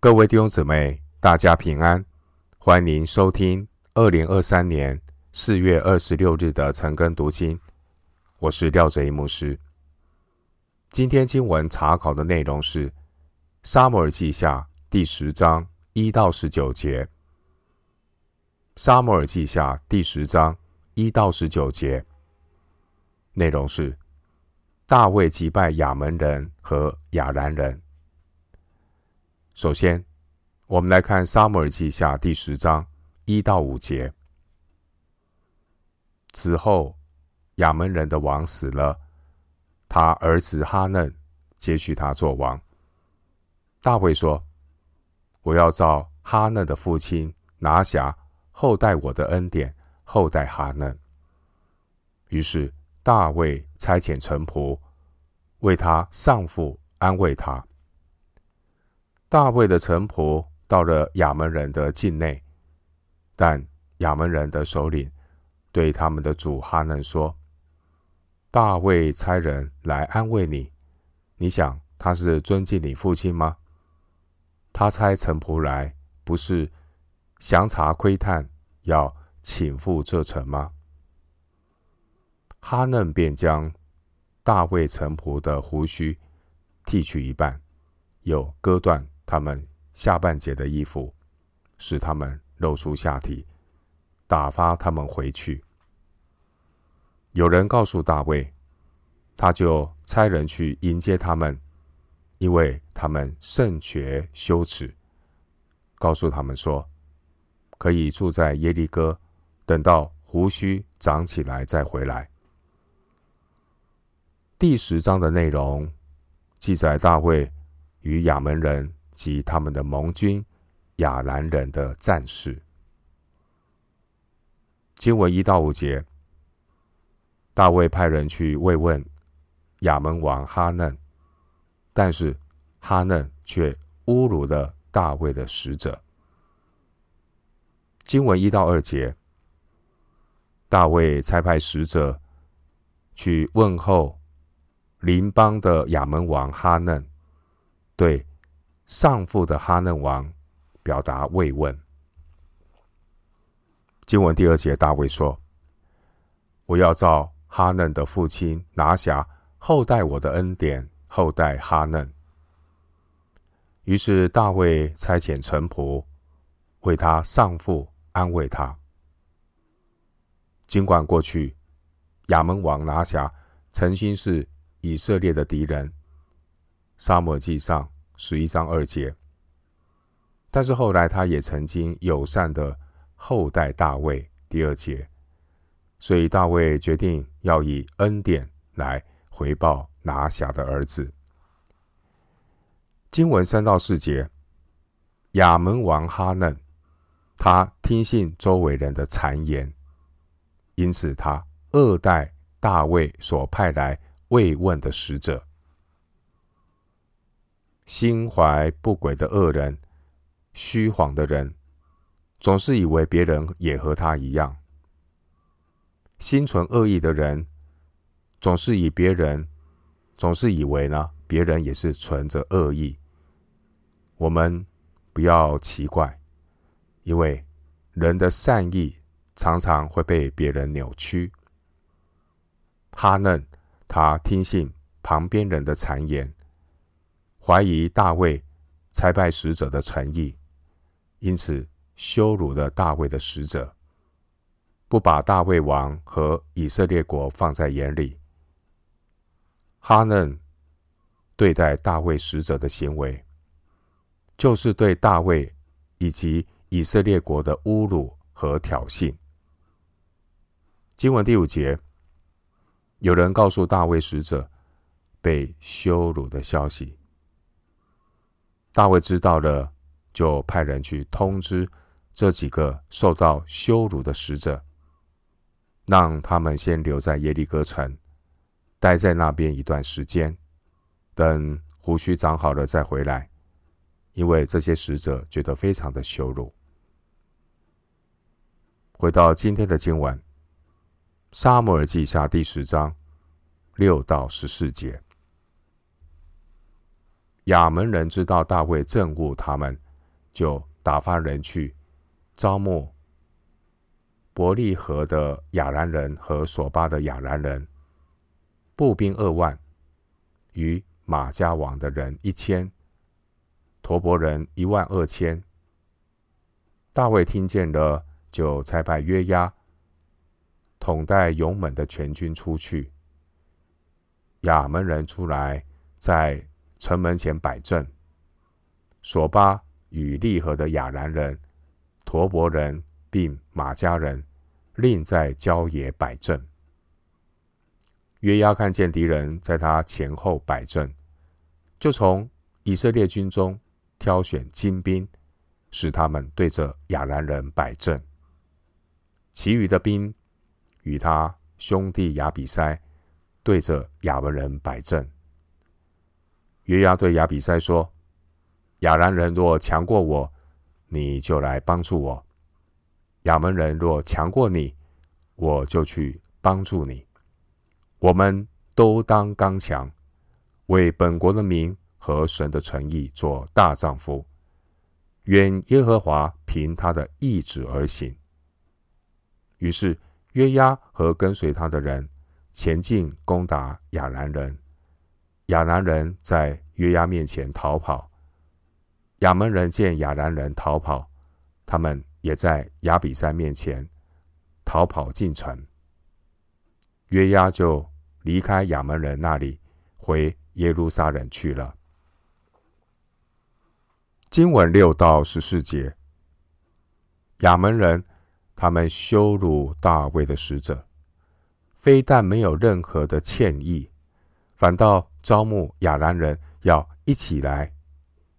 各位弟兄姊妹，大家平安！欢迎收听二零二三年四月二十六日的晨更读经。我是廖哲一牧师。今天经文查考的内容是《撒母耳记下》第十章一到十九节。《撒母耳记下》第十章一到十九节内容是大卫击败亚门人和亚兰人。首先，我们来看《撒母耳记下》第十章一到五节。此后，亚门人的王死了，他儿子哈嫩接续他做王。大卫说：“我要照哈嫩的父亲拿辖厚待我的恩典，厚待哈嫩。”于是，大卫差遣臣仆为他丧父，安慰他。大卫的臣仆到了亚门人的境内，但亚门人的首领对他们的主哈嫩说：“大卫差人来安慰你，你想他是尊敬你父亲吗？他差臣仆来，不是详查窥探，要请赴这城吗？”哈嫩便将大卫臣仆的胡须剃去一半，又割断。他们下半截的衣服，使他们露出下体，打发他们回去。有人告诉大卫，他就差人去迎接他们，因为他们甚觉羞耻。告诉他们说，可以住在耶利哥，等到胡须长起来再回来。第十章的内容记载大卫与亚门人。及他们的盟军亚兰人的战士。经文一到五节，大卫派人去慰问亚门王哈嫩，但是哈嫩却侮辱了大卫的使者。经文一到二节，大卫差派使者去问候邻邦的亚门王哈嫩，对。丧父的哈嫩王表达慰问。经文第二节，大卫说：“我要照哈嫩的父亲拿辖厚待我的恩典，厚待哈嫩。”于是大卫差遣臣仆为他丧父安慰他。尽管过去亚门王拿辖曾经是以色列的敌人，撒母耳记上。十一章二节，但是后来他也曾经友善的厚待大卫。第二节，所以大卫决定要以恩典来回报拿辖的儿子。经文三到四节，亚门王哈嫩，他听信周围人的谗言，因此他恶待大卫所派来慰问的使者。心怀不轨的恶人，虚谎的人，总是以为别人也和他一样。心存恶意的人，总是以别人，总是以为呢，别人也是存着恶意。我们不要奇怪，因为人的善意常常会被别人扭曲。哈嫩，他听信旁边人的谗言。怀疑大卫差派使者的诚意，因此羞辱了大卫的使者，不把大卫王和以色列国放在眼里。哈嫩对待大卫使者的行为，就是对大卫以及以色列国的侮辱和挑衅。经文第五节，有人告诉大卫使者被羞辱的消息。大卫知道了，就派人去通知这几个受到羞辱的使者，让他们先留在耶利哥城，待在那边一段时间，等胡须长好了再回来。因为这些使者觉得非常的羞辱。回到今天的经文，《撒母耳记下》第十章六到十四节。亚门人知道大卫憎恶他们，就打发人去招募伯利河的亚兰人和索巴的亚兰人，步兵二万，与玛迦王的人一千，陀伯人一万二千。大卫听见了，就差派约押统带勇猛的全军出去。亚门人出来，在城门前摆阵。索巴与利合的亚兰人、陀伯人并马家人，另在郊野摆阵。约押看见敌人在他前后摆阵，就从以色列军中挑选精兵。使他们对着亚兰人摆阵，其余的兵与他兄弟亚比筛对着亚文人摆阵。约押对亚比筛说：“亚兰人若强过我，你就来帮助我；亚门人若强过你，我就去帮助你。我们都当刚强，为本国的民和神的诚意做大丈夫。”愿耶和华凭他的意志而行。于是约押和跟随他的人前进攻打亚兰人，亚兰人在约押面前逃跑。亚门人见亚兰人逃跑，他们也在亚比山面前逃跑进城。约押就离开亚门人那里，回耶路撒冷去了。经文六到十四节，亚门人他们羞辱大卫的使者，非但没有任何的歉意，反倒招募亚兰人要一起来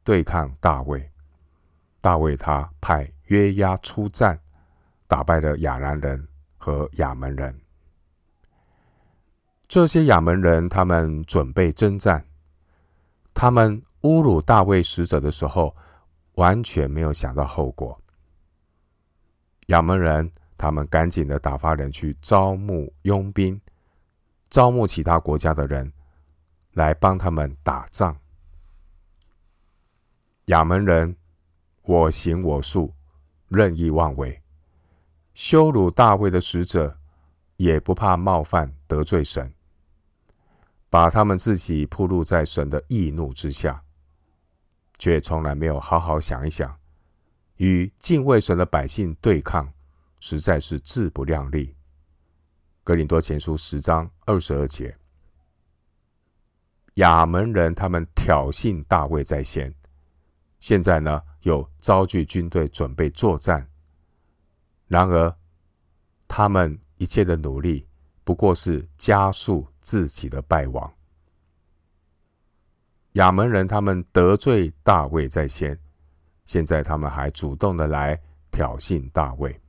对抗大卫。大卫他派约押出战，打败了亚兰人和亚门人。这些亚门人他们准备征战，他们侮辱大卫使者的时候。完全没有想到后果。亚门人他们赶紧的打发人去招募佣兵，招募其他国家的人来帮他们打仗。亚门人我行我素，任意妄为，羞辱大卫的使者，也不怕冒犯得罪神，把他们自己暴露在神的义怒之下。却从来没有好好想一想，与敬畏神的百姓对抗，实在是自不量力。格林多前书十章二十二节，亚门人他们挑衅大卫在先，现在呢又招聚军队准备作战。然而，他们一切的努力，不过是加速自己的败亡。亚门人他们得罪大卫在先，现在他们还主动的来挑衅大卫。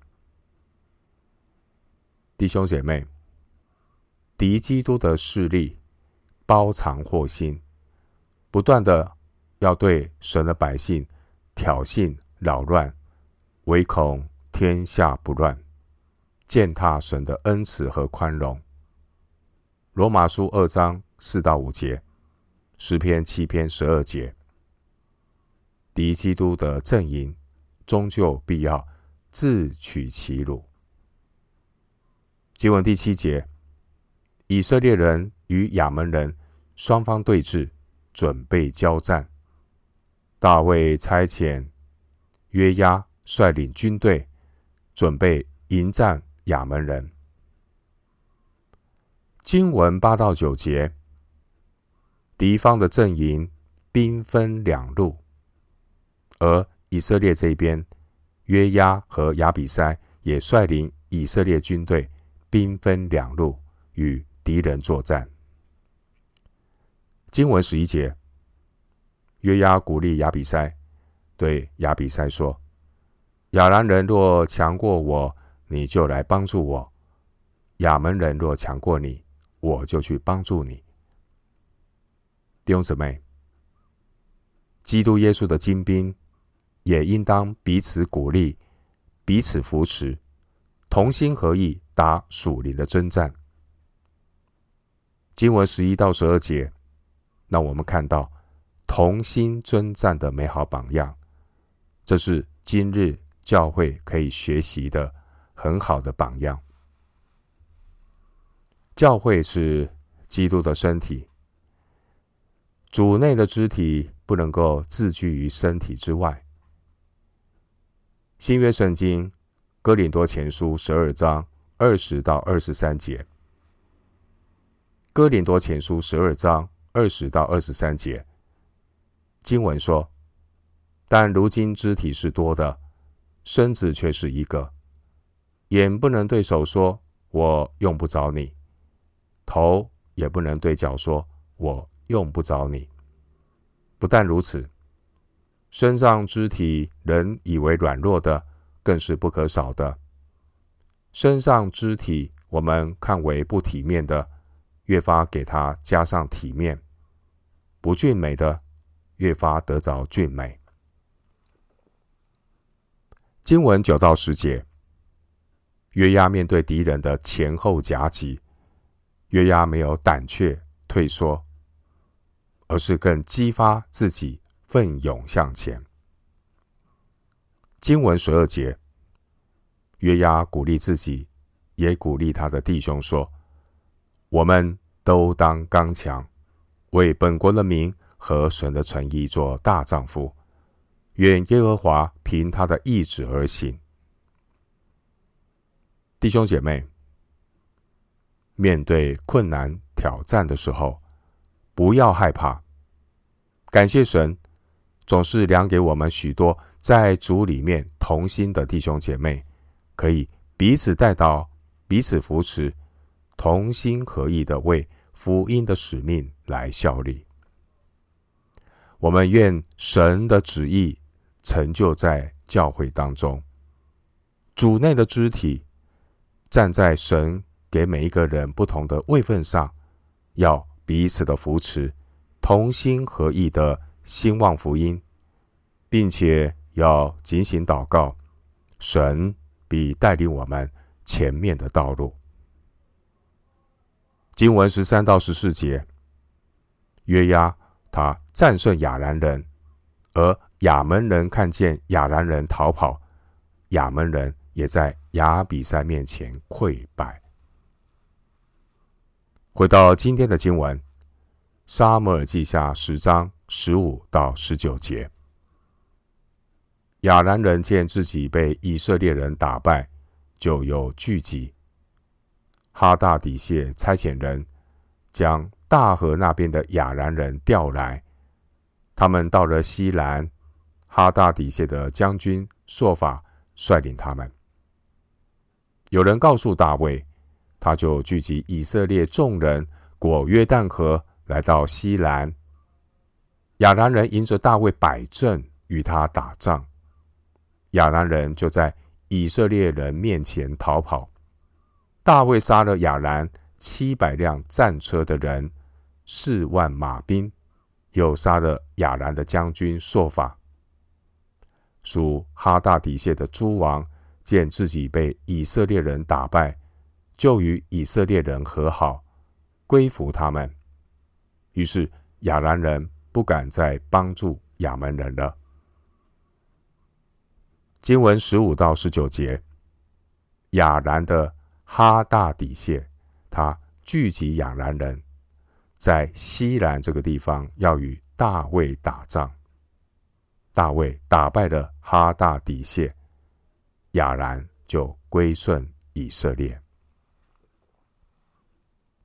弟兄姐妹，敌基督的势力包藏祸心，不断的要对神的百姓挑衅扰乱，唯恐天下不乱，践踏神的恩慈和宽容。罗马书二章四到五节。诗篇七篇十二节，敌基督的阵营终究必要自取其辱。经文第七节，以色列人与亚门人双方对峙，准备交战。大卫差遣约押率领军队，准备迎战亚门人。经文八到九节。敌方的阵营兵分两路，而以色列这边，约押和亚比筛也率领以色列军队兵分两路与敌人作战。经文十一节，约押鼓励亚比塞，对亚比塞说：“亚兰人若强过我，你就来帮助我；亚门人若强过你，我就去帮助你。”弟兄姊妹，基督耶稣的精兵也应当彼此鼓励、彼此扶持，同心合意打属灵的征战。经文十一到十二节，那我们看到同心征战的美好榜样。这是今日教会可以学习的很好的榜样。教会是基督的身体，主内的肢体不能够自居于身体之外。新约圣经哥林多前书十二章二十到二十三节，哥林多前书十二章二十到二十三节经文说。但如今肢体是多的，身子却是一个。眼不能对手说：“我用不着你。”头也不能对脚说：“我用不着你。”不但如此，身上肢体人以为软弱的，更是不可少的。身上肢体我们看为不体面的，越发给他加上体面；不俊美的，越发得着俊美。经文九到十节，约押面对敌人的前后夹击，约押没有胆怯退缩，而是更激发自己奋勇向前。经文十二节，约押鼓励自己，也鼓励他的弟兄说：“我们都当刚强，为本国的民和神的诚意做大丈夫。”愿耶和华凭他的意志而行。弟兄姐妹，面对困难挑战的时候，不要害怕。感谢神，总是量给我们许多在主里面同心的弟兄姐妹，可以彼此带到，彼此扶持，同心合意的为福音的使命来效力。我们愿神的旨意。成就在教会当中，主内的肢体站在神给每一个人不同的位份上，要彼此的扶持，同心合意的兴旺福音，并且要警醒祷告，神必带领我们前面的道路。经文十三到十四节，约押他战胜亚兰人，而亚门人看见亚兰人逃跑，亚门人也在亚比筛面前溃败。回到今天的经文，《撒母耳记下》十章十五到十九节，亚兰人见自己被以色列人打败，就又聚集。哈大底谢差遣人将大河那边的亚兰人调来，他们到了西兰。哈大底谢的将军朔法率领他们。有人告诉大卫，他就聚集以色列众人，过约旦河，来到西兰。亚兰人迎着大卫摆阵，与他打仗。亚兰人就在以色列人面前逃跑。大卫杀了亚兰七百辆战车的人，四万马兵，又杀了亚兰的将军朔法。属哈大底谢的诸王见自己被以色列人打败，就与以色列人和好，归服他们。于是亚兰人不敢再帮助亚门人了。经文十五到十九节，亚兰的哈大底谢，他聚集亚兰人，在西兰这个地方要与大卫打仗。大卫打败了哈大底谢，亚兰就归顺以色列。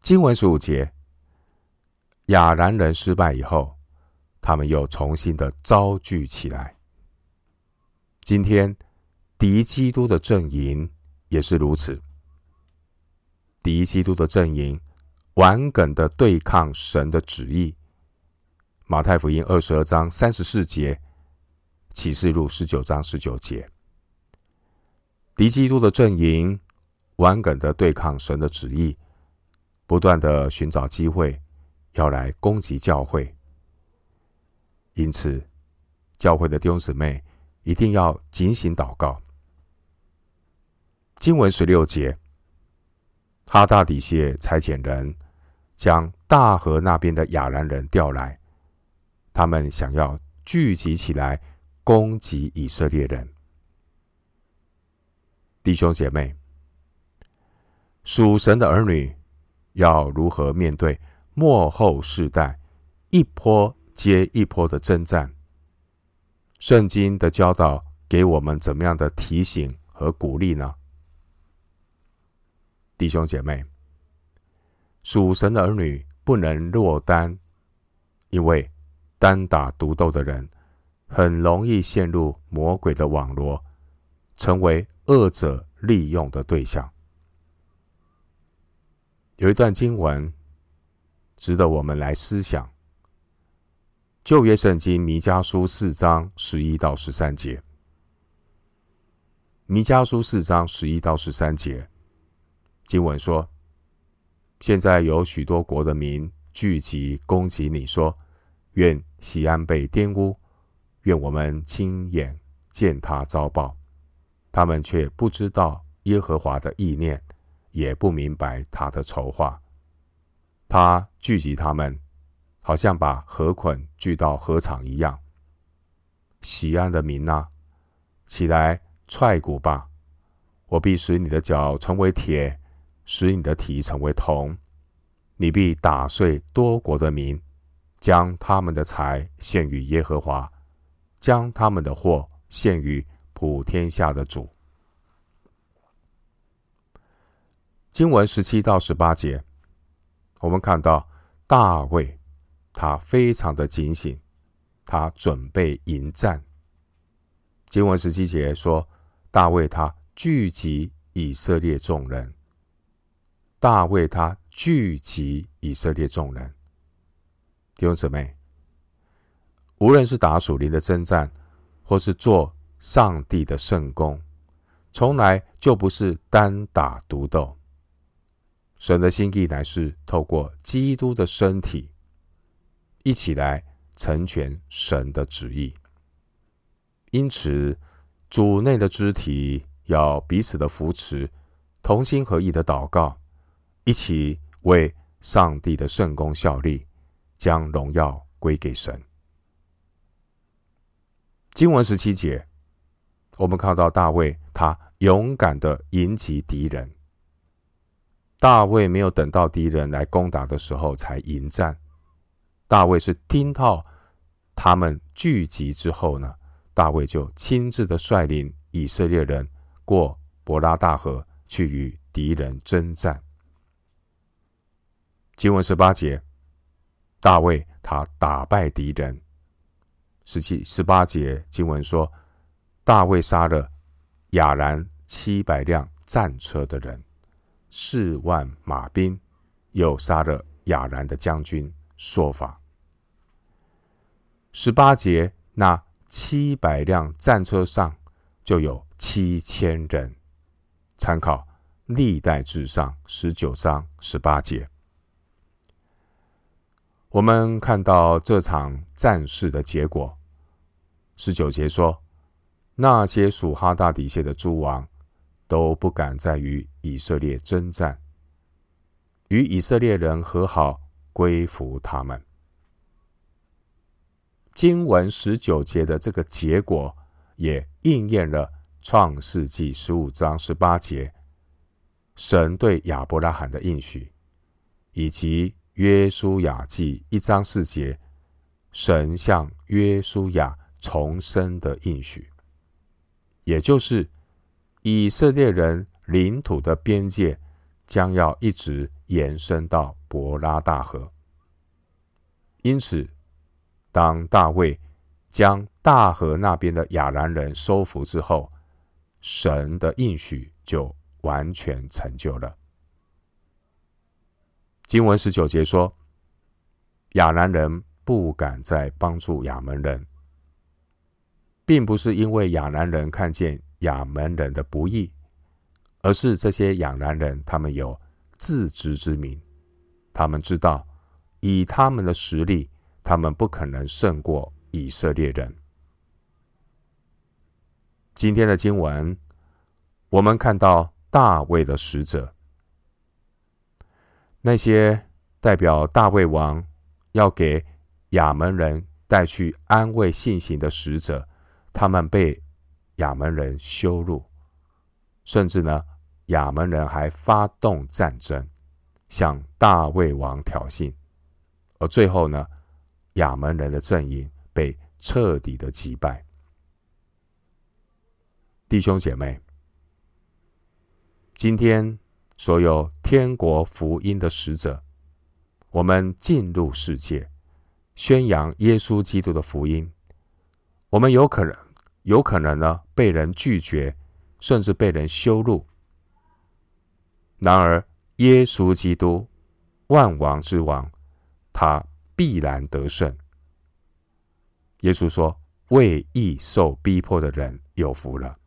经文十五节，亚兰人失败以后，他们又重新的招聚起来。今天敌基督的阵营也是如此，敌基督的阵营顽梗的对抗神的旨意。马太福音二十二章三十四节。启示录十九章十九节，敌基督的阵营顽梗的对抗神的旨意，不断的寻找机会要来攻击教会。因此，教会的弟兄姊妹一定要警醒祷告。经文十六节，哈大底谢差遣人将大河那边的亚兰人调来，他们想要聚集起来。攻击以色列人。弟兄姐妹，属神的儿女要如何面对末后世代一波接一波的征战？圣经的教导给我们怎么样的提醒和鼓励呢？弟兄姐妹，属神的儿女不能落单，因为单打独斗的人很容易陷入魔鬼的网罗，成为恶者利用的对象。有一段经文值得我们来思想：旧约圣经弥迦书四章十一到十三节。弥迦书四章十一到十三节经文说：“现在有许多国的民聚集攻击你，说：愿西安被玷污，愿我们亲眼见他遭报。”他们却不知道耶和华的意念，也不明白他的筹划。他聚集他们，好像把河捆聚到禾场一样。西安的民呐，起来踹鼓吧！我必使你的脚成为铁，使你的体成为铜。你必打碎多国的民，将他们的财献与耶和华，将他们的货献于。普天下的主，经文十七到十八节，我们看到大卫，他非常的警醒，他准备迎战。经文十七节说，大卫他聚集以色列众人，大卫他聚集以色列众人。弟兄姊妹，无论是打属灵的征战，或是做。上帝的圣工，从来就不是单打独斗。神的心意乃是透过基督的身体，一起来成全神的旨意。因此，主内的肢体要彼此的扶持，同心合意的祷告，一起为上帝的圣工效力，将荣耀归给神。经文十七节。我们看到大卫，他勇敢的迎击敌人。大卫没有等到敌人来攻打的时候才迎战，大卫是听到他们聚集之后呢，大卫就亲自的率领以色列人过伯拉大河去与敌人征战。经文十八节，大卫他打败敌人。十七、十八节经文说。大卫杀了亚兰七百辆战车的人，四万马兵，又杀了亚兰的将军朔法。十八节，那七百辆战车上就有七千人。参考历代志上十九章十八节，我们看到这场战事的结果。十九节说。那些属哈大底谢的诸王都不敢再与以色列争战，与以色列人和好，归服他们。经文十九节的这个结果，也应验了创世纪十五章十八节神对亚伯拉罕的应许，以及约书亚记一章四节神向约书亚重生的应许。也就是以色列人领土的边界将要一直延伸到伯拉大河。因此，当大卫将大河那边的亚兰人收服之后，神的应许就完全成就了。经文十九节说，亚兰人不敢再帮助亚门人。并不是因为亚兰人看见亚门人的不义，而是这些亚兰人他们有自知之明，他们知道以他们的实力，他们不可能胜过以色列人。今天的经文，我们看到大卫的使者，那些代表大卫王要给亚门人带去安慰信心的使者。他们被亚门人羞辱，甚至呢，亚门人还发动战争，向大卫王挑衅，而最后呢，亚门人的阵营被彻底的击败。弟兄姐妹，今天所有天国福音的使者，我们进入世界，宣扬耶稣基督的福音，我们有可能，有可能呢被人拒绝，甚至被人羞辱。然而，耶稣基督，万王之王，他必然得胜。耶稣说：“为义受逼迫的人有福了。”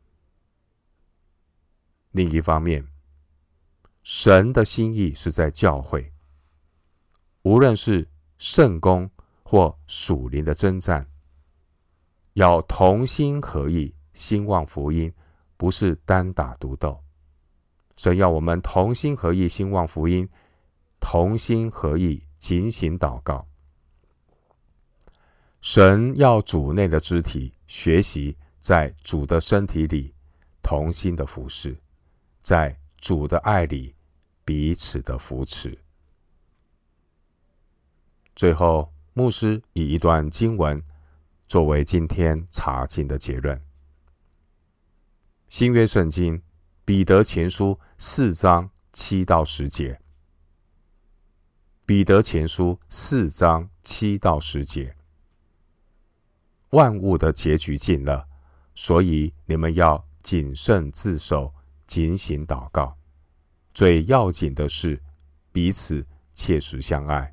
另一方面，神的心意是在教会。无论是圣公或属灵的征战，要同心合意兴旺福音，不是单打独斗。神要我们同心合意兴旺福音，同心合意警醒祷告。神要主内的肢体学习在主的身体里同心的服侍，在主的爱里彼此的扶持。最后，牧师以一段经文作为今天查经的结论：新约圣经彼得前书四章七到十节。彼得前书四章七到十节，万物的结局近了，所以你们要谨慎自守，警醒祷告。最要紧的是彼此切实相爱。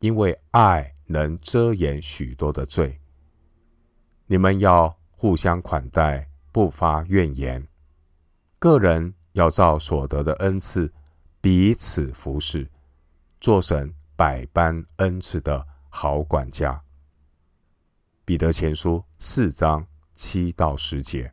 因为爱能遮掩许多的罪，你们要互相款待，不发怨言。个人要照所得的恩赐彼此服侍，做神百般恩赐的好管家。彼得前书四章七到十节。